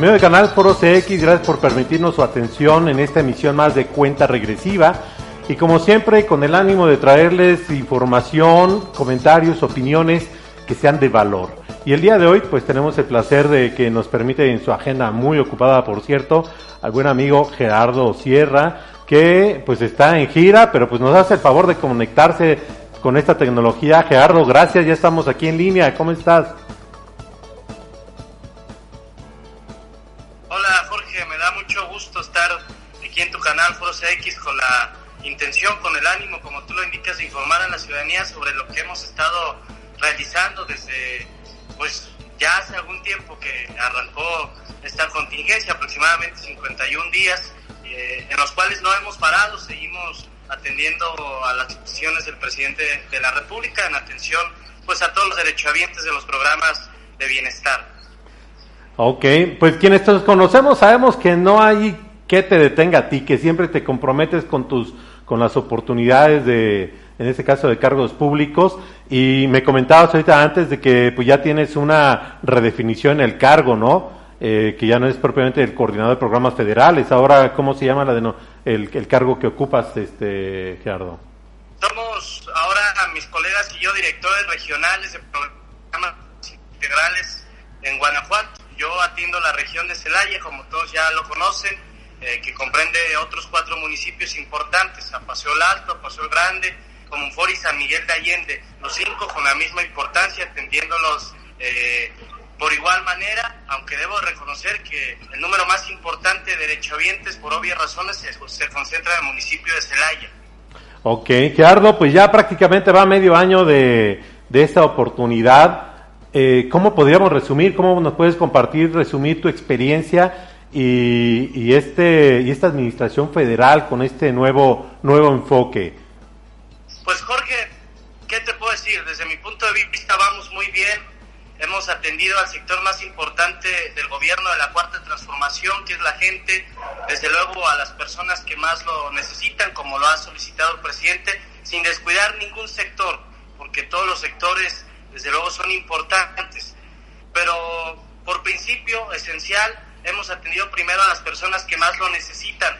Amigo del canal Foro CX, gracias por permitirnos su atención en esta emisión más de Cuenta Regresiva. Y como siempre, con el ánimo de traerles información, comentarios, opiniones que sean de valor. Y el día de hoy, pues tenemos el placer de que nos permite en su agenda muy ocupada, por cierto, al buen amigo Gerardo Sierra, que pues está en gira, pero pues nos hace el favor de conectarse con esta tecnología. Gerardo, gracias, ya estamos aquí en línea. ¿Cómo estás? Aquí en tu canal Foro CX con la intención, con el ánimo, como tú lo indicas, de informar a la ciudadanía sobre lo que hemos estado realizando desde, pues ya hace algún tiempo que arrancó esta contingencia, aproximadamente 51 días, eh, en los cuales no hemos parado, seguimos atendiendo a las peticiones del presidente de la República en atención pues a todos los derechohabientes de los programas de bienestar. Ok, pues quienes conocemos sabemos que no hay que te detenga a ti, que siempre te comprometes con tus, con las oportunidades de, en este caso de cargos públicos, y me comentabas ahorita antes de que pues ya tienes una redefinición en el cargo, ¿no? Eh, que ya no es propiamente el coordinador de programas federales, ahora cómo se llama la de no, el, el cargo que ocupas, este Gerardo. Somos ahora mis colegas y yo directores regionales de programas integrales en Guanajuato. Yo atiendo la región de Celaya, como todos ya lo conocen, eh, que comprende otros cuatro municipios importantes, a Paseo Alto, a Paseo Grande, Comunfort y San Miguel de Allende, los cinco con la misma importancia, atendiéndolos eh, por igual manera, aunque debo reconocer que el número más importante de derechohabientes, por obvias razones, se, se concentra en el municipio de Celaya. Ok, Gerardo, pues ya prácticamente va medio año de, de esta oportunidad. Eh, ¿Cómo podríamos resumir, cómo nos puedes compartir, resumir tu experiencia y, y, este, y esta administración federal con este nuevo, nuevo enfoque? Pues Jorge, ¿qué te puedo decir? Desde mi punto de vista vamos muy bien. Hemos atendido al sector más importante del gobierno de la cuarta transformación, que es la gente, desde luego a las personas que más lo necesitan, como lo ha solicitado el presidente, sin descuidar ningún sector, porque todos los sectores, desde luego, son importantes. Pero por principio esencial, hemos atendido primero a las personas que más lo necesitan.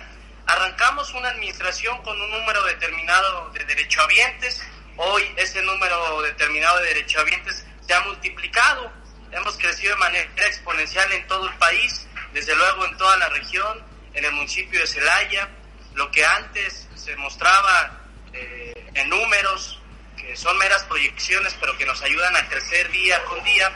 Arrancamos una administración con un número determinado de derechohabientes. Hoy ese número determinado de derechohabientes se ha multiplicado. Hemos crecido de manera exponencial en todo el país, desde luego en toda la región, en el municipio de Celaya. Lo que antes se mostraba eh, en números, que son meras proyecciones, pero que nos ayudan a crecer día con día.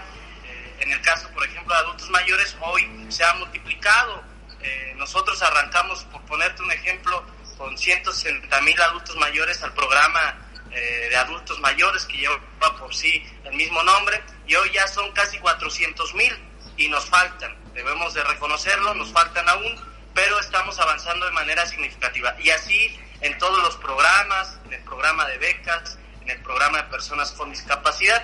En el caso, por ejemplo, de adultos mayores, hoy se ha multiplicado. Eh, nosotros arrancamos, por ponerte un ejemplo, con 160 mil adultos mayores al programa eh, de adultos mayores que lleva por sí el mismo nombre y hoy ya son casi 400 mil y nos faltan, debemos de reconocerlo, nos faltan aún, pero estamos avanzando de manera significativa y así en todos los programas, en el programa de becas, en el programa de personas con discapacidad.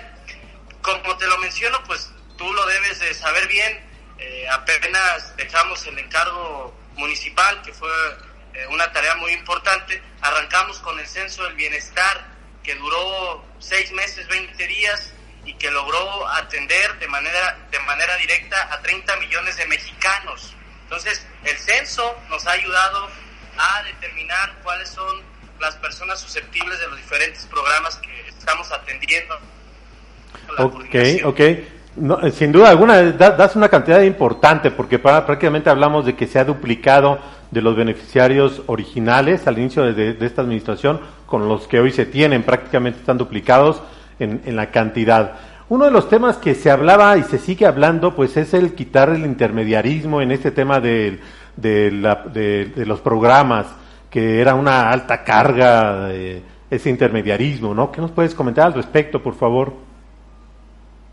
Como te lo menciono, pues tú lo debes de saber bien, eh, apenas dejamos el encargo municipal, que fue eh, una tarea muy importante, arrancamos con el censo del bienestar que duró seis meses, 20 días y que logró atender de manera, de manera directa a 30 millones de mexicanos. Entonces, el censo nos ha ayudado a determinar cuáles son las personas susceptibles de los diferentes programas que estamos atendiendo. Ok, ok. No, eh, sin duda alguna, da, das una cantidad importante porque para, prácticamente hablamos de que se ha duplicado de los beneficiarios originales al inicio de, esta administración con los que hoy se tienen, prácticamente están duplicados en, en, la cantidad. Uno de los temas que se hablaba y se sigue hablando, pues es el quitar el intermediarismo en este tema de, la- de- los programas, que era una alta carga ese intermediarismo, ¿no? ¿Qué nos puedes comentar al respecto, por favor?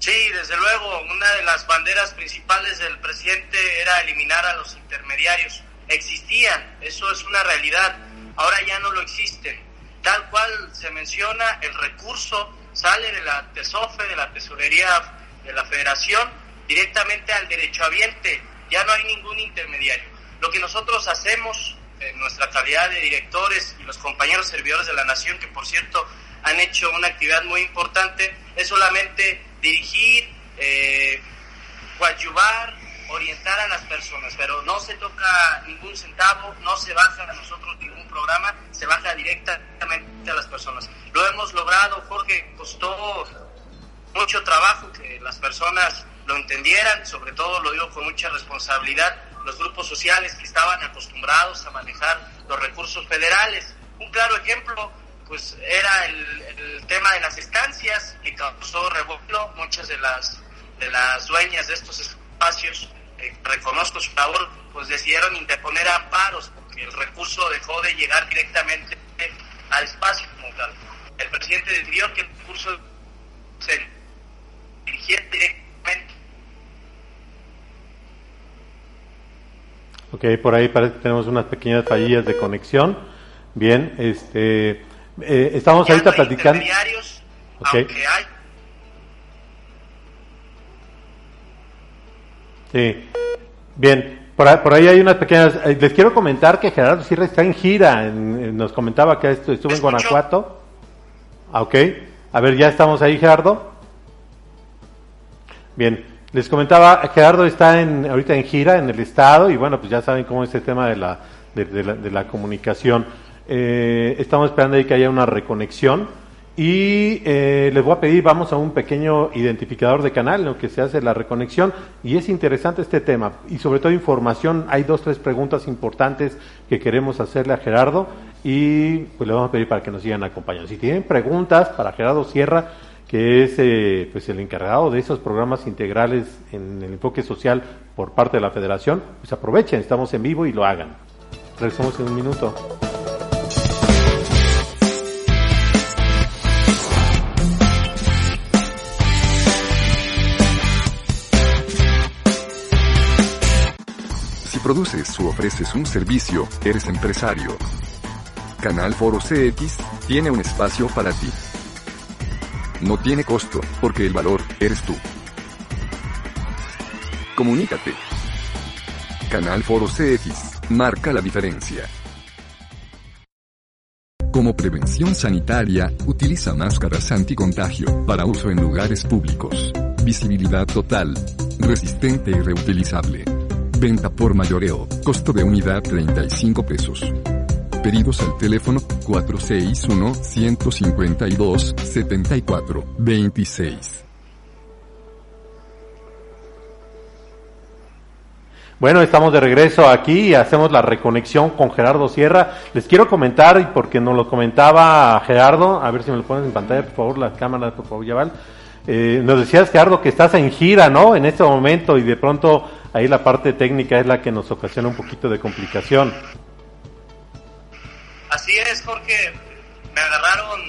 Sí, desde luego, una de las banderas principales del presidente era eliminar a los intermediarios. Existían, eso es una realidad, ahora ya no lo existen. Tal cual se menciona, el recurso sale de la TESOFE, de la Tesorería de la Federación, directamente al derechohabiente, ya no hay ningún intermediario. Lo que nosotros hacemos en nuestra calidad de directores y los compañeros servidores de la Nación, que por cierto han hecho una actividad muy importante, es solamente dirigir, eh, coadyuvar, orientar a las personas, pero no se toca ningún centavo, no se baja a nosotros ningún programa, se baja directamente a las personas. Lo hemos logrado, Jorge, costó mucho trabajo que las personas lo entendieran, sobre todo lo digo con mucha responsabilidad, los grupos sociales que estaban acostumbrados a manejar los recursos federales. Un claro ejemplo, pues era el, tema de las estancias que causó revuelo, muchas de las de las dueñas de estos espacios, reconozco su labor, pues decidieron interponer amparos porque el recurso dejó de llegar directamente al espacio como tal. El presidente decidió que el recurso se dirigiera directamente Ok, por ahí parece que tenemos unas pequeñas fallillas de conexión. Bien, este, eh, estamos ahorita platicando. intermediarios, Ok. aunque hay Sí. Bien, por ahí, por ahí hay unas pequeñas. eh, les quiero comentar que Gerardo Sierra está en gira. en- en- nos comentaba que estu- estuvo en Escucho. Guanajuato. Ah, ok. A ver, ya estamos ahí, Gerardo. Bien, les comentaba, Gerardo está en, ahorita en gira en el estado y bueno, pues ya saben cómo es el tema de la, de, de la, de la comunicación. Eh, estamos esperando ahí que haya una reconexión y eh, les voy a pedir, vamos a un pequeño identificador de canal en lo que se hace la reconexión y es interesante este tema y sobre todo información, hay dos, tres preguntas importantes que queremos hacerle a Gerardo y pues le vamos a pedir para que nos sigan acompañando. Si tienen preguntas para Gerardo Sierra, que es eh, pues el encargado de esos programas integrales en el enfoque social por parte de la federación, pues aprovechen, estamos en vivo y lo hagan. Regresamos en un minuto. Produces o ofreces un servicio, eres empresario. Canal Foro CX tiene un espacio para ti. No tiene costo, porque el valor eres tú. Comunícate. Canal Foro CX marca la diferencia. Como prevención sanitaria, utiliza máscaras anticontagio para uso en lugares públicos. Visibilidad total. Resistente y reutilizable. Venta por mayoreo. Costo de unidad 35 pesos. Pedidos al teléfono 461-152-7426. Bueno, estamos de regreso aquí y hacemos la reconexión con Gerardo Sierra. Les quiero comentar, y porque nos lo comentaba Gerardo, a ver si me lo pones en pantalla, por favor, la cámara, por favor, Yaval. Eh, nos decías, Gerardo, que estás en gira, ¿no? En este momento y de pronto ahí la parte técnica es la que nos ocasiona un poquito de complicación. Así es, Jorge. Me agarraron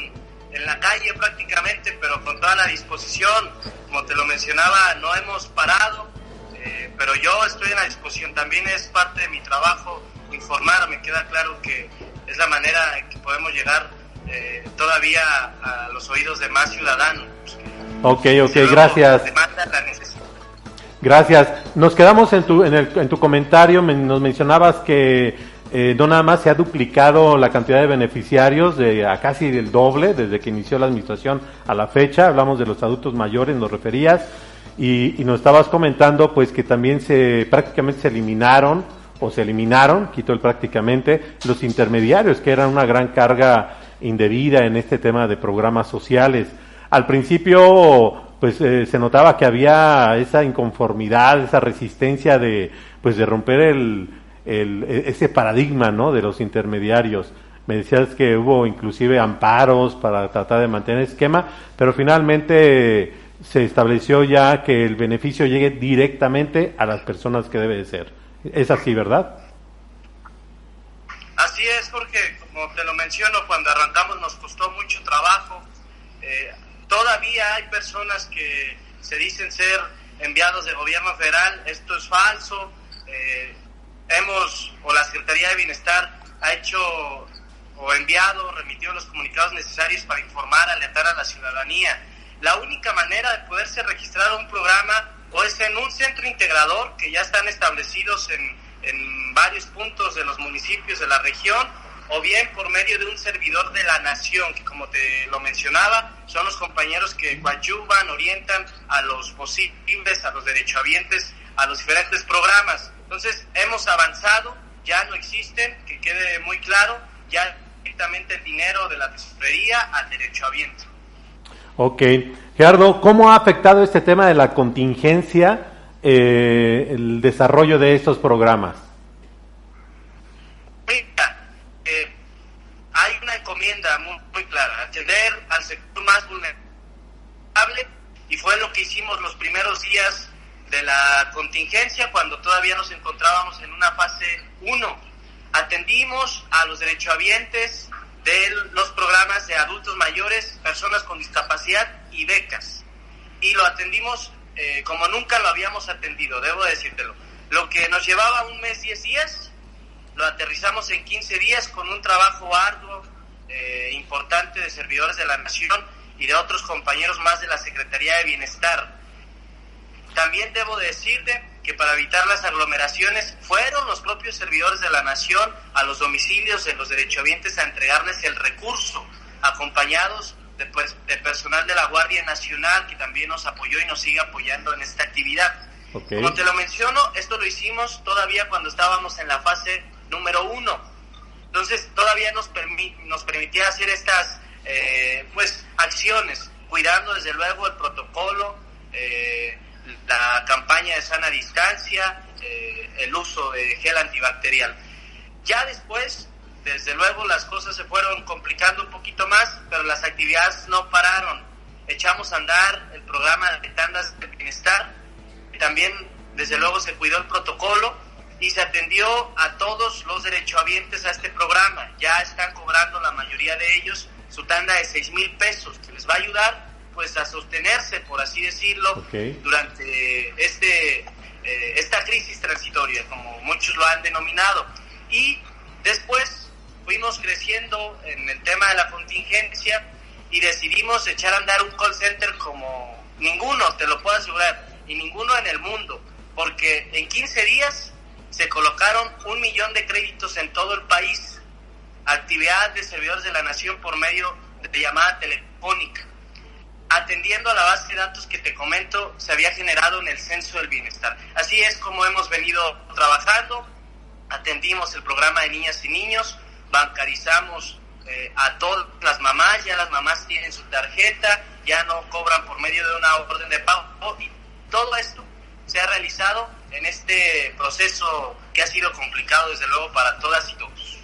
en la calle prácticamente, pero con toda la disposición. Como te lo mencionaba, no hemos parado, eh, pero yo estoy en la disposición. También es parte de mi trabajo informar. Me queda claro que es la manera en que podemos llegar eh, todavía a los oídos de más ciudadanos. Ok, ok, gracias. demandan la necesidad. Gracias. Nos quedamos en tu, en, el- en tu comentario, men- nos mencionabas que eh, no nada más se ha duplicado la cantidad de beneficiarios de a casi el doble desde que inició la administración a la fecha. Hablamos de los adultos mayores, nos referías, y, y nos estabas comentando pues que también se prácticamente se eliminaron o se eliminaron, quito el prácticamente, los intermediarios, que eran una gran carga indebida en este tema de programas sociales. Al principio, pues eh, se notaba que había esa inconformidad, esa resistencia de, pues de romper el, el- e- ese paradigma, ¿no? De los intermediarios. Me decías que hubo inclusive amparos para tratar de mantener el esquema, pero finalmente se estableció ya que el beneficio llegue directamente a las personas que debe de ser. Es así, ¿verdad? Así es, porque como te lo menciono, cuando arrancamos nos costó mucho trabajo. Eh, todavía hay personas que se dicen ser enviados del gobierno federal. Esto es falso. Eh, hemos, o la Secretaría de Bienestar ha hecho o enviado, remitido los comunicados necesarios para informar, alertar a la ciudadanía. La única manera de poderse registrar un programa o es en un centro integrador que ya están establecidos en, en varios puntos de los municipios de la región o bien por medio de un servidor de la nación, que como te lo mencionaba, son los compañeros que coadyuvan, orientan a los posibles, a los derechohabientes, a los diferentes programas. Entonces, hemos avanzado, ya no existen, que quede muy claro, ya directamente el dinero de la tesorería al derechohabiente. Ok. Gerardo, ¿cómo ha afectado este tema de la contingencia eh, el desarrollo de estos programas? Mira, eh, hay una encomienda muy, muy clara, atender al sector más vulnerable y fue lo que hicimos los primeros días de la contingencia cuando todavía nos encontrábamos en una fase 1. Atendimos a los derechohabientes de los programas de adultos mayores, personas con discapacidad y becas. Y lo atendimos eh, como nunca lo habíamos atendido, debo decírtelo. Lo que nos llevaba un mes, 10 días, lo aterrizamos en 15 días con un trabajo arduo, eh, importante de servidores de la Nación y de otros compañeros más de la Secretaría de Bienestar. También debo decirte que para evitar las aglomeraciones fueron los propios servidores de la Nación a los domicilios de los derechohabientes a entregarles el recurso, acompañados de, pues, de personal de la Guardia Nacional que también nos apoyó y nos sigue apoyando en esta actividad. Ok. Como te lo menciono, esto lo hicimos todavía cuando estábamos en la fase número uno. Entonces todavía nos, permi- nos permitía hacer estas eh, pues acciones, cuidando desde luego el protocolo, eh, la campaña de sana distancia, eh, el uso de gel antibacterial. Ya después, desde luego, las cosas se fueron complicando un poquito más, pero las actividades no pararon. Echamos a andar el programa de tandas de bienestar, también, desde luego, se cuidó el protocolo y se atendió a todos los derechohabientes a este programa. Ya están cobrando la mayoría de ellos su tanda de 6 mil pesos, que les va a ayudar pues a sostenerse, por así decirlo, durante este eh, esta crisis transitoria, como muchos lo han denominado. Y después fuimos creciendo en el tema de la contingencia y decidimos echar a andar un call center como ninguno, te lo puedo asegurar, y ninguno en el mundo, porque en 15 días se colocaron un millón de créditos en todo el país, actividad de servidores de la nación por medio de llamada telefónica atendiendo a la base de datos que te comento, se había generado en el censo del bienestar. Así es como hemos venido trabajando, atendimos el programa de niñas y niños, bancarizamos eh, a todas las mamás, ya las mamás tienen su tarjeta, ya no cobran por medio de una orden de pago y todo esto se ha realizado en este proceso que ha sido complicado desde luego para todas y todos.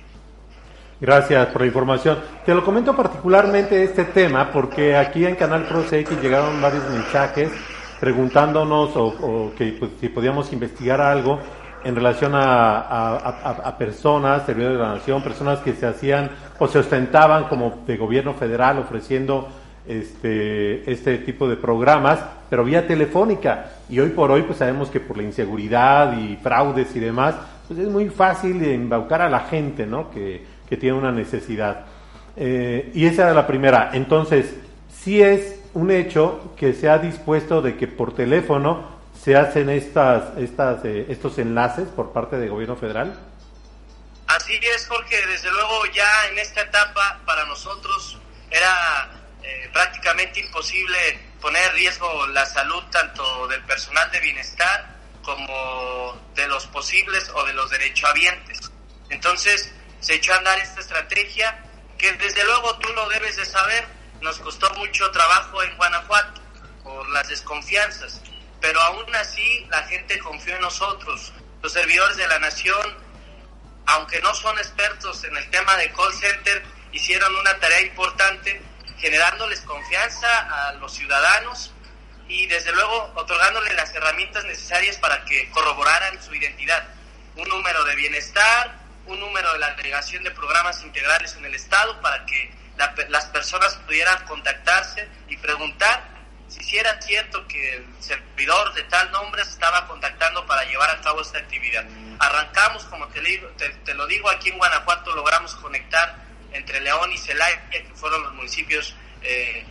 Gracias por la información. Te lo comento particularmente este tema porque aquí en Canal Pro CX llegaron varios mensajes preguntándonos o, o que pues, si podíamos investigar algo en relación a, a- a- a personas, servidores de la nación, personas que se hacían o se ostentaban como de gobierno federal ofreciendo este, este tipo de programas, pero vía telefónica. Y hoy por hoy pues sabemos que por la inseguridad y fraudes y demás, pues es muy fácil embaucar a la gente, ¿no? Que, que tiene una necesidad. Eh, y esa era la primera. Entonces, sí es un hecho que se ha dispuesto de que por teléfono se hacen estas, estas, eh, estos enlaces por parte del gobierno federal. Así es, Jorge. Desde luego ya en esta etapa para nosotros era eh, prácticamente imposible poner en riesgo la salud tanto del personal de bienestar como de los posibles o de los derechohabientes. Entonces se echó a andar esta estrategia que desde luego tú lo debes de saber, nos costó mucho trabajo en Guanajuato por las desconfianzas, pero aún así la gente confió en nosotros. Los servidores de la nación aunque no son expertos en el tema de call center, hicieron una tarea importante generándoles confianza a los ciudadanos y desde luego otorgándole las herramientas necesarias para que corroboraran su identidad. Un número de bienestar, un número de la agregación de programas integrales en el Estado para que las personas pudieran contactarse y preguntar si era cierto que el servidor de tal nombre se estaba contactando para llevar a cabo esta actividad. Arrancamos, como te, te, lo digo, aquí en Guanajuato logramos conectar entre León y Celaya, que fueron los municipios eh,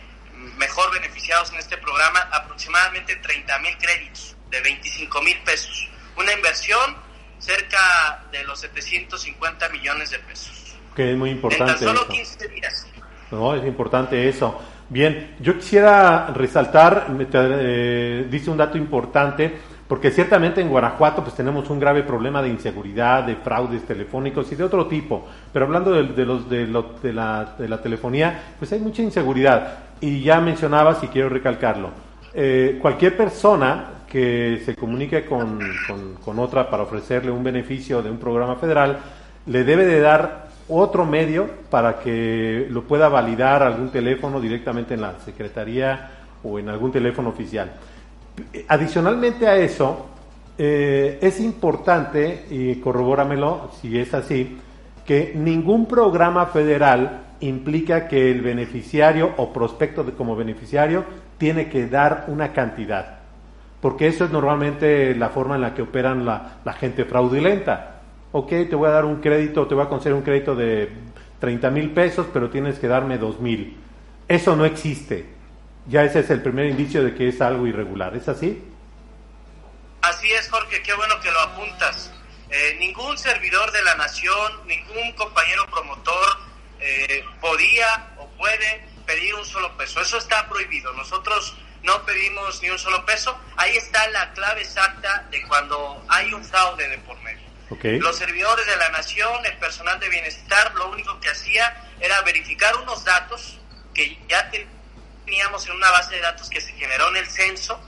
mejor beneficiados en este programa, aproximadamente 30 mil créditos de 25 mil pesos. Una inversión cerca de los 750 millones de pesos. Que es muy importante. En tan solo 15 días. No, es importante eso. Bien, yo quisiera resaltar, eh, dice un dato importante, porque ciertamente en Guanajuato pues tenemos un grave problema de inseguridad, de fraudes telefónicos y de otro tipo, pero hablando de, los, de, de, la, de la telefonía, pues hay mucha inseguridad. Y ya mencionabas, y quiero recalcarlo, eh, cualquier persona que se comunique con, con otra para ofrecerle un beneficio de un programa federal, le debe de dar otro medio para que lo pueda validar algún teléfono directamente en la Secretaría o en algún teléfono oficial. Adicionalmente a eso, eh, es importante, y corrobóramelo si es así, que ningún programa federal implica que el beneficiario o prospecto de, como beneficiario tiene que dar una cantidad, porque eso es normalmente la forma en la que operan la, la gente fraudulenta ok, te voy a dar un crédito, te voy a conceder un crédito de 30 mil pesos, pero tienes que darme 2 mil. Eso no existe. Ya ese es el primer indicio de que es algo irregular. ¿Es así? Así es, Jorge, qué bueno que lo apuntas. Eh, ningún servidor de la nación, ningún compañero promotor eh, podía o puede pedir un solo peso. Eso está prohibido. Nosotros no pedimos ni un solo peso. Ahí está la clave exacta de cuando hay un fraude de por medio. Los servidores de la nación, el personal de bienestar, lo único que hacía era verificar unos datos que ya teníamos en una base de datos que se generó en el censo,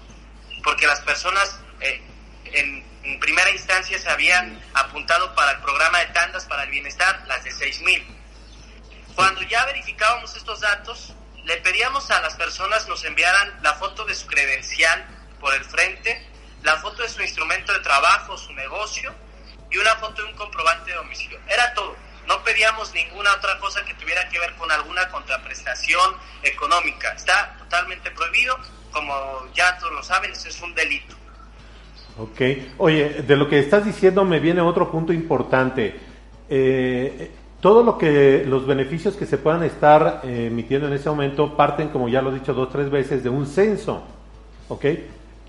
porque las personas eh, en, primera instancia se habían apuntado para el programa de tandas para el bienestar, las de 6.000. Cuando ya verificábamos estos datos, le pedíamos a las personas nos enviaran la foto de su credencial por el frente, la foto de su instrumento de trabajo, su negocio, y una foto de un comprobante de domicilio. Era todo. No pedíamos ninguna otra cosa que tuviera que ver con alguna contraprestación económica. Está totalmente prohibido. Como ya todos lo saben, eso es un delito. Ok. Oye, de lo que estás diciendo me viene otro punto importante. Eh, todo lo que los beneficios que se puedan estar eh, emitiendo en ese momento parten, como ya lo he dicho dos tres veces, de un censo. ¿Ok?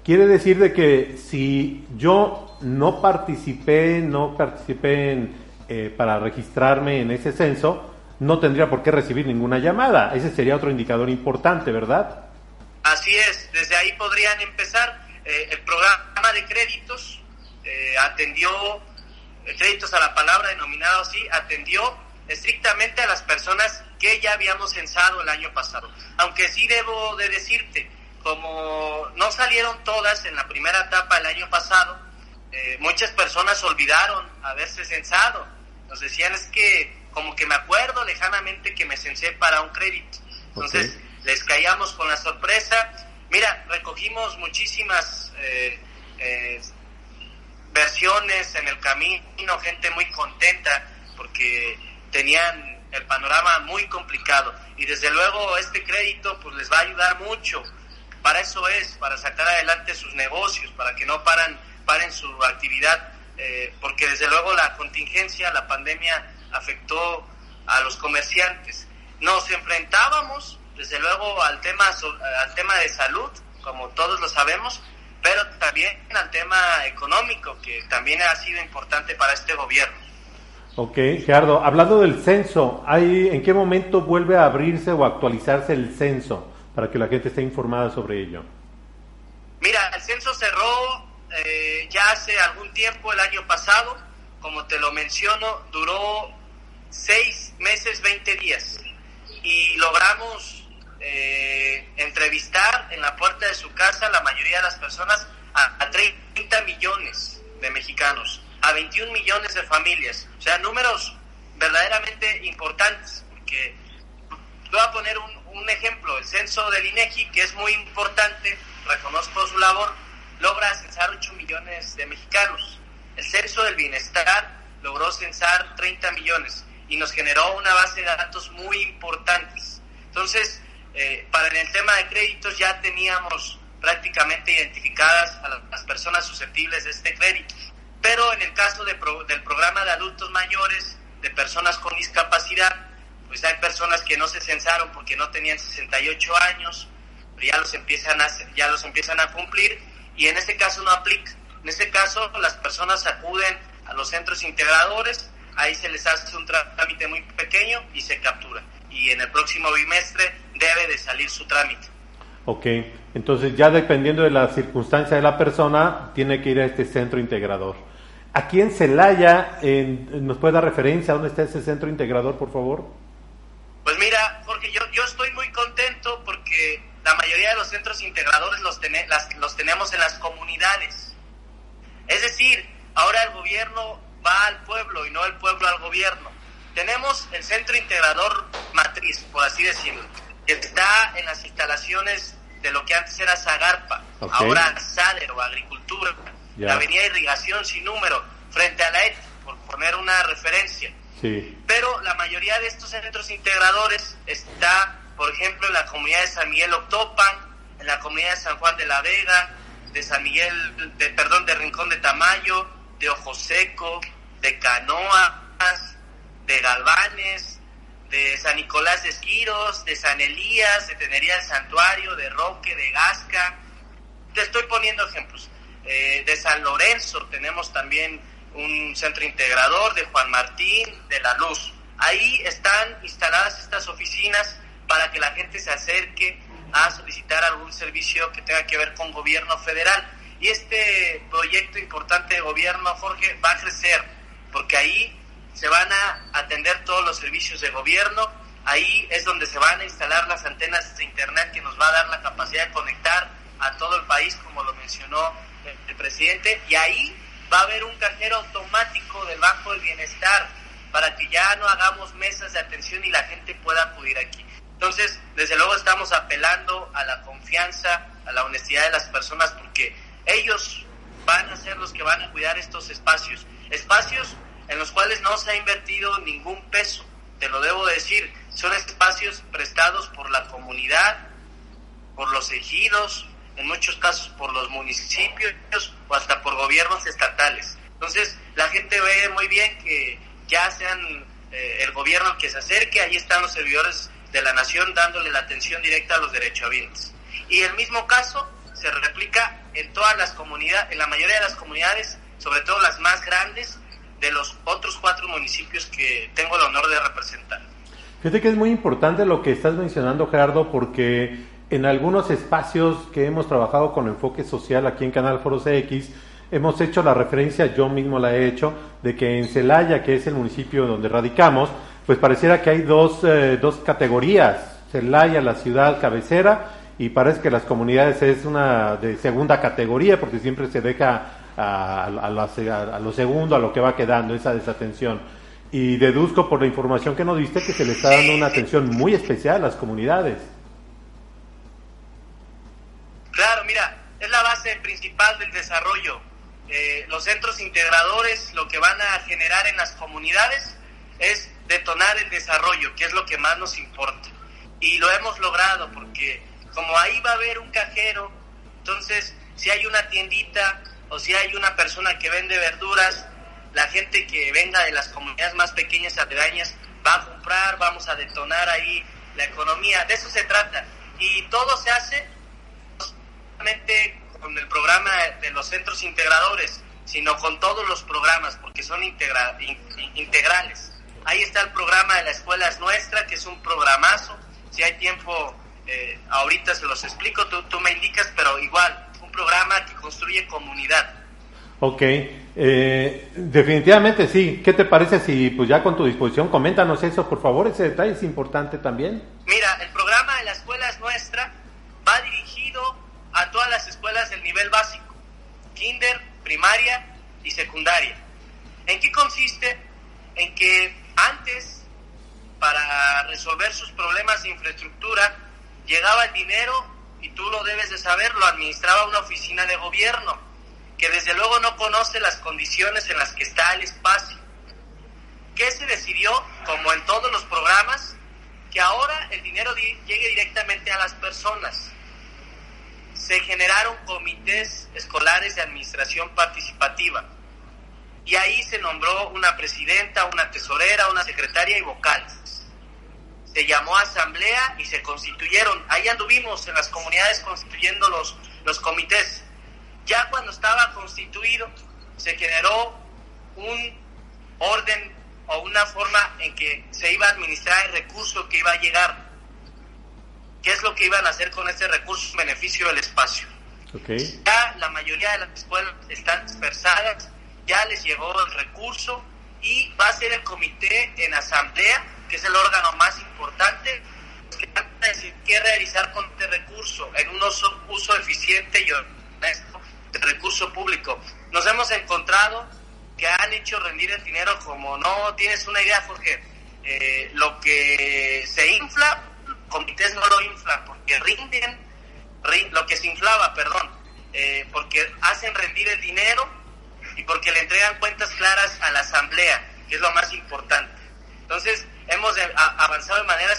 Quiere decir de que si yo no participé, no participé eh, para registrarme en ese censo, no tendría por qué recibir ninguna llamada. Ese sería otro indicador importante, ¿verdad? Así es, desde ahí podrían empezar. Eh, el programa de créditos eh, atendió, créditos a la palabra denominado así, atendió estrictamente a las personas que ya habíamos censado el año pasado. Aunque sí debo de decirte, como no salieron todas en la primera etapa el año pasado, eh, muchas personas olvidaron haberse censado. Nos decían es que como que me acuerdo lejanamente que me censé para un crédito. Entonces les caíamos con la sorpresa. Mira, recogimos muchísimas eh, eh, versiones en el camino, gente muy contenta porque tenían el panorama muy complicado y desde luego este crédito pues les va a ayudar mucho. Para eso es, para sacar adelante sus negocios, para que no paran paren su actividad, eh, porque desde luego la contingencia, la pandemia afectó a los comerciantes. Nos enfrentábamos, desde luego, al tema, al tema de salud, como todos lo sabemos, pero también al tema económico, que también ha sido importante para este gobierno. Ok, Gerardo, hablando del censo, ¿hay, ¿en qué momento vuelve a abrirse o actualizarse el censo para que la gente esté informada sobre ello? Mira, el censo cerró eh, ya hace algún tiempo, el año pasado, como te lo menciono, duró seis meses, 20 días. Y logramos eh, entrevistar en la puerta de su casa la mayoría de las personas a, a 30 millones de mexicanos, a 21 millones de familias. O sea, números verdaderamente importantes, porque voy a poner un, un ejemplo, el censo del INEGI, que es muy importante, reconozco su labor, logra censar 8 millones de mexicanos. El censo del bienestar logró censar 30 millones y nos generó una base de datos muy importantes. Entonces, eh, para el tema de créditos ya teníamos prácticamente identificadas a las personas susceptibles de este crédito. Pero en el caso de del programa de adultos mayores, de personas con discapacidad, pues hay personas que no se censaron porque no tenían 68 años, pero ya los empiezan a, ya los empiezan a cumplir y en ese caso no aplica. En ese caso las personas acuden a los centros integradores, ahí se les hace un trámite muy pequeño y se captura. Y en el próximo bimestre debe de salir su trámite. Ok, entonces ya dependiendo de la circunstancia de la persona, tiene que ir a este centro integrador. Aquí en Celaya, ¿nos puede dar referencia a dónde está ese centro integrador, por favor? Pues mira, Jorge, yo, yo estoy muy contento porque la mayoría de los centros integradores los, los tenemos en las comunidades. Es decir, ahora el gobierno va al pueblo y no el pueblo al gobierno. Tenemos el centro integrador matriz, por así decirlo, que está en las instalaciones de lo que antes era Zagarpa, ahora SADER o Agricultura, la avenida Irrigación sin número, frente a la ET, por poner una referencia. Pero la mayoría de estos centros integradores está, por ejemplo, en la comunidad de San Miguel Octopan, en la comunidad de San Juan de la Vega, de San Miguel, de, perdón, de Rincón de Tamayo, de Ojo Seco, de Canoas, de Galvanes, de San Nicolás de Esquiros, de San Elías, de Tenería del Santuario, de Roque, de Gasca. Te estoy poniendo ejemplos. Eh, de San Lorenzo tenemos también un centro integrador de Juan Martín, de La Luz. Ahí están instaladas estas oficinas para que la gente se acerque a solicitar algún servicio que tenga que ver con gobierno federal. Y este proyecto importante de gobierno, Jorge, va a crecer, porque ahí se van a atender todos los servicios de gobierno, ahí es donde se van a instalar las antenas de Internet que nos va a dar la capacidad de conectar a todo el país, como lo mencionó el presidente, y ahí va a haber un cajero automático del Banco del Bienestar para que ya no hagamos mesas de atención y la gente pueda acudir aquí. Entonces, desde luego estamos apelando a la confianza, a la honestidad de las personas porque ellos van a ser los que van a cuidar estos espacios, espacios en los cuales no se ha invertido ningún peso, te lo debo decir, son espacios prestados por la comunidad, por los ejidos, en muchos casos por los municipios o hasta por gobiernos estatales. Entonces, la gente ve muy bien que ya sean eh, el gobierno que se acerque, ahí están los servidores de la nación dándole la atención directa a los derechohabientes. Y el mismo caso se replica en todas las comunidades, en la mayoría de las comunidades, sobre todo las más grandes, de los otros cuatro municipios que tengo el honor de representar. Fíjate que es muy importante lo que estás mencionando, Gerardo, porque en algunos espacios que hemos trabajado con enfoque social aquí en Canal Foros X, hemos hecho la referencia, yo mismo la he hecho, de que en Celaya, que es el municipio donde radicamos, pues pareciera que hay dos, eh, dos categorías, Celaya, la ciudad cabecera, y parece que las comunidades es una de segunda categoría, porque siempre se deja a, a, a lo segundo, a lo que va quedando, esa desatención. Y deduzco por la información que nos diste que se le está dando una atención muy especial a las comunidades. Claro, mira, es la base principal del desarrollo. Eh, los centros integradores lo que van a generar en las comunidades es detonar el desarrollo, que es lo que más nos importa. Y lo hemos logrado porque como ahí va a haber un cajero, entonces si hay una tiendita o si hay una persona que vende verduras, la gente que venga de las comunidades más pequeñas aledañas va a comprar, vamos a detonar ahí la economía. De eso se trata. Y todo se hace con el programa de los centros integradores, sino con todos los programas, porque son integrales. Ahí está el programa de la escuela es nuestra, que es un programazo. Si hay tiempo, eh, ahorita se los explico, tú, tú me indicas, pero igual, un programa que construye comunidad. Ok, eh, definitivamente sí. ¿Qué te parece si, pues ya con tu disposición, coméntanos eso, por favor, ese detalle es importante también. Mira, el programa de la escuela es nuestra, va dirigido a todas las escuelas del nivel básico, kinder, primaria y secundaria. ¿En qué consiste? En que antes para resolver sus problemas de infraestructura, llegaba el dinero y tú lo debes de saber, lo administraba una oficina de gobierno, que desde luego no conoce las condiciones en las que está el espacio. ¿Qué se decidió, como en todos los programas, que ahora el dinero di- llegue directamente a las personas? Se generaron comités escolares de administración participativa y ahí se nombró una presidenta, una tesorera, una secretaria y vocales. Se llamó asamblea y se constituyeron. Ahí anduvimos en las comunidades constituyendo los, los comités. Ya cuando estaba constituido, se generó un orden o una forma en que se iba a administrar el recurso que iba a llegar. ¿Qué es lo que iban a hacer con este recurso en beneficio del espacio? Ok. Ya la mayoría de las escuelas están dispersadas, ya les llegó el recurso y va a ser el comité en asamblea, que es el órgano más importante, que van a decir qué realizar con este recurso en un uso, uso eficiente y honesto del recurso público. Nos hemos encontrado que han hecho rendir el dinero como no tienes una idea, Jorge. Eh, lo que se infla, comités no lo inflan porque rinden ri- lo que se inflaba, perdón, eh, porque hacen rendir el dinero y porque le entregan cuentas claras a la asamblea, que es lo más importante. Entonces, hemos avanzado de manera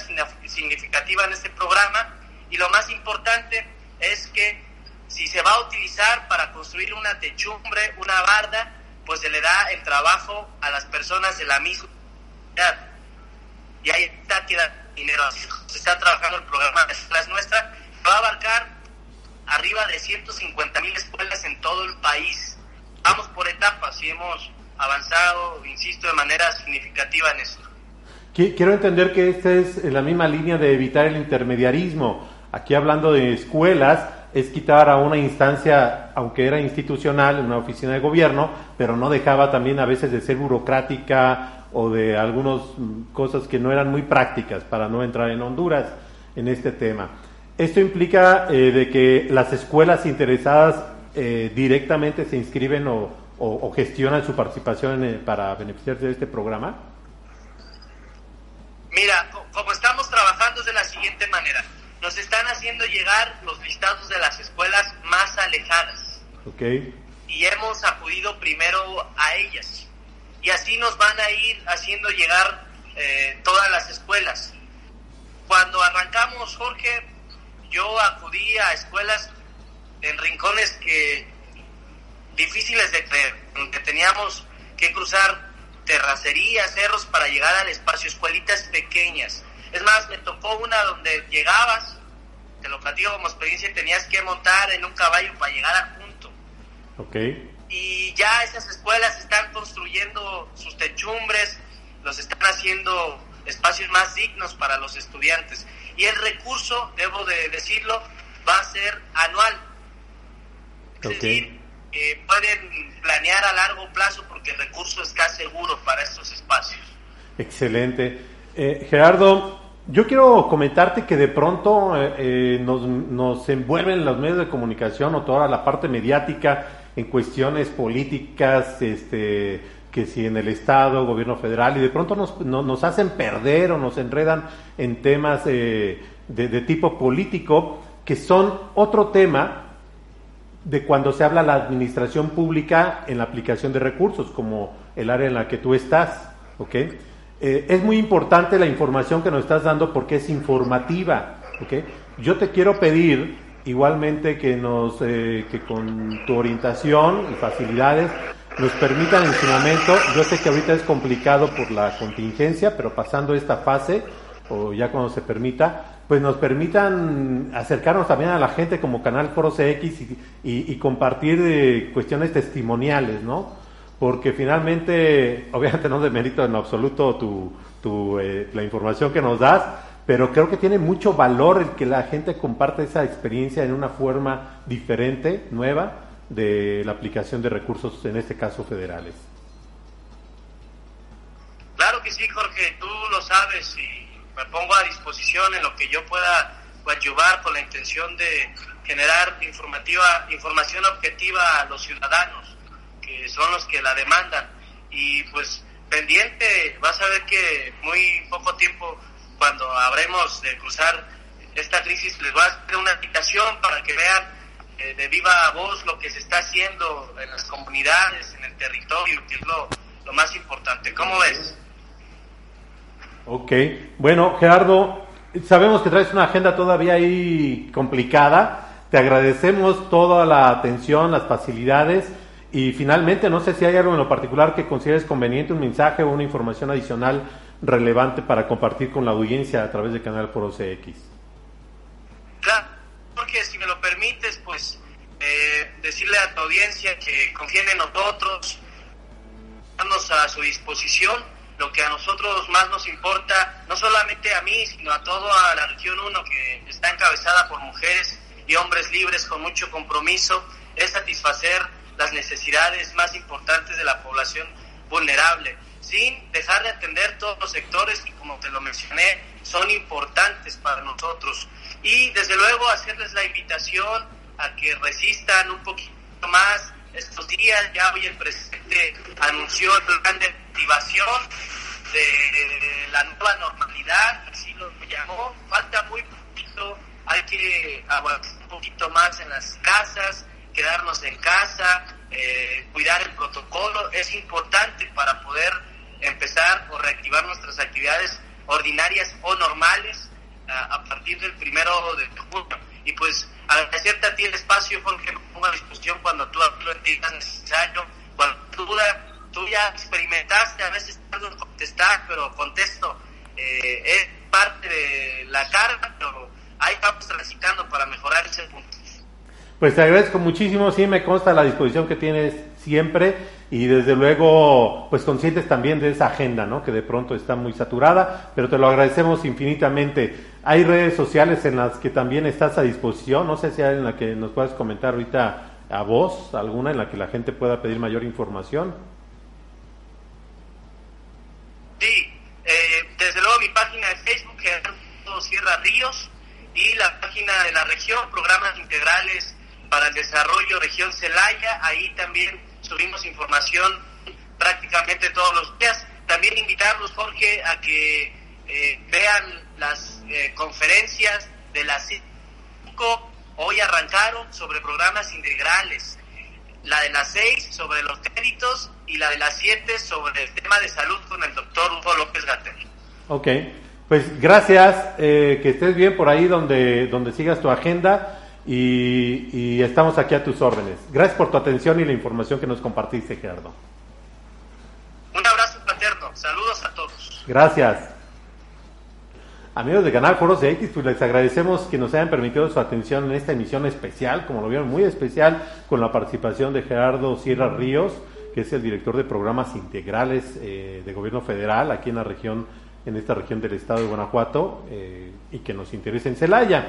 significativa en este programa y lo más importante es que si se va a utilizar para construir una techumbre, una barda, pues se le da el trabajo a las personas de la misma edad y ahí está queda dinero. Se está trabajando el programa de escuelas nuestra. Va a abarcar arriba de 150 mil escuelas en todo el país. Vamos por etapas y hemos avanzado, insisto, de manera significativa en esto. Qui- Quiero entender que esta es la misma línea de evitar el intermediarismo. Aquí hablando de escuelas, es quitar a una instancia, aunque era institucional, una oficina de gobierno, pero no dejaba también a veces de ser burocrática o de algunas mm, cosas que no eran muy prácticas para no entrar en Honduras en este tema. Esto implica eh, de que las escuelas interesadas eh, directamente se inscriben o, o- o gestionan su participación en, para beneficiarse de este programa. Mira, co- como estamos trabajando es de la siguiente manera. Nos están haciendo llegar los listados de las escuelas más alejadas. ¿Ok? y hemos acudido primero a ellas. Y así nos van a ir haciendo llegar eh, todas las escuelas. Cuando arrancamos, Jorge, yo acudí a escuelas en rincones que difíciles de creer, donde teníamos que cruzar terracerías, cerros para llegar al espacio, escuelitas pequeñas. Es más, me tocó una donde llegabas, te lo platico como experiencia, tenías que montar en un caballo para llegar al punto ¿Ok? y ya esas escuelas están construyendo sus techumbres, los están haciendo espacios más dignos para los estudiantes. Y el recurso, debo de decirlo, va a ser anual. Es decir, eh, pueden planear a largo plazo porque el recurso está seguro para estos espacios. Excelente. Eh, Gerardo, yo quiero comentarte que de pronto eh, eh, nos, nos envuelven los medios de comunicación o toda la parte mediática en cuestiones políticas, este, que si en el Estado, gobierno federal, y de pronto nos, no- nos hacen perder o nos enredan en temas eh, de, de tipo político, que son otro tema de cuando se habla la administración pública en la aplicación de recursos, como el área en la que tú estás, ¿ok? Eh, es muy importante la información que nos estás dando porque es informativa, ¿ok? Yo te quiero pedir igualmente que nos, eh, que con tu orientación y facilidades nos permitan en su momento, yo sé que ahorita es complicado por la contingencia, pero pasando esta fase, o ya cuando se permita, pues nos permitan acercarnos también a la gente como Canal Foro CX y, y- y compartir eh, cuestiones testimoniales, ¿no? Porque finalmente, obviamente no demerito en absoluto tu, tu, eh, la información que nos das, pero creo que tiene mucho valor el que la gente comparte esa experiencia en una forma diferente, nueva, de la aplicación de recursos, en este caso federales. Claro que sí, Jorge, tú lo sabes y me pongo a disposición en lo que yo pueda ayudar con la intención de generar informativa, información objetiva a los ciudadanos, que son los que la demandan. Y pues pendiente, vas a ver que muy poco tiempo, cuando habremos de cruzar esta crisis, les voy a hacer una invitación para que vean eh, de viva voz lo que se está haciendo en las comunidades, en el territorio, que es lo más importante. ¿Cómo ves? Ok, bueno, Gerardo, sabemos que traes una agenda todavía ahí complicada. Te agradecemos toda la atención, las facilidades y finalmente no sé si hay algo en lo particular que consideres conveniente, un mensaje o una información adicional relevante para compartir con la audiencia a través del canal Foro CX. Claro, porque si me lo permites, pues eh, decirle a tu audiencia que confíen en nosotros, a su disposición lo que a nosotros más nos importa, no solamente a mí, sino a toda la región 1 que está encabezada por mujeres y hombres libres con mucho compromiso, es satisfacer las necesidades más importantes de la población vulnerable, sin dejar de atender todos los sectores que, como te lo mencioné, son importantes para nosotros. Y desde luego hacerles la invitación a que resistan un poquito más estos días. Ya hoy el presidente anunció el plan de activación de la nueva normalidad, así lo llamó. Falta muy poquito, hay que aguantar un poquito más en las casas, quedarnos en casa, eh, cuidar el protocolo. Es importante para poder empezar o reactivar nuestras actividades ordinarias o normales a, a partir del primero de junio. Y pues agradecerte a ti el espacio, porque me pongo a disposición cuando tú lo entiendas necesario, cuando tú, tú ya experimentaste, a veces tardo en contestar, pero contesto. Eh, es parte de la carga, pero ahí vamos transitando para mejorar ese punto. Pues te agradezco muchísimo, sí me consta la disposición que tienes siempre y desde luego pues conscientes también de esa agenda, ¿no? Que de pronto está muy saturada, pero te lo agradecemos infinitamente. Hay redes sociales en las que también estás a disposición, no sé si hay en la que nos puedas comentar ahorita a vos, alguna en la que la gente pueda pedir mayor información. Sí, eh, desde luego mi página de Facebook, Gerardo Sierra Ríos, y la página de la región, programas integrales para el desarrollo región Celaya, ahí también subimos información prácticamente todos los días. También invitarlos, Jorge, a que eh, vean las eh, conferencias de las 5, hoy arrancaron sobre programas integrales. La de las 6 sobre los créditos y la de las 7 sobre el tema de salud con el doctor Hugo López Gatel. Ok, pues gracias, eh, que estés bien por ahí donde, donde sigas tu agenda y, y, estamos aquí a tus órdenes. Gracias por tu atención y la información que nos compartiste, Gerardo. Un abrazo fraterno, saludos a todos. Gracias. Amigos de Canal Foros de X, pues les agradecemos que nos hayan permitido su atención en esta emisión especial, como lo vieron, muy especial, con la participación de Gerardo Sierra Ríos, que es el director de programas integrales eh, de gobierno federal aquí en la región, en esta región del estado de Guanajuato, eh, y que nos interesa en Celaya.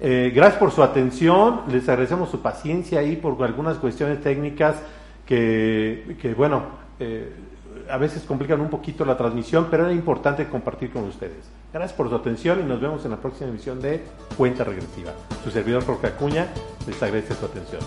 Eh, gracias por su atención, les agradecemos su paciencia ahí por algunas cuestiones técnicas que, que bueno, a veces complican un poquito la transmisión, pero era importante compartir con ustedes. Gracias por su atención y nos vemos en la próxima emisión de Cuenta Regresiva. Su servidor Jorge Acuña les agradece su atención.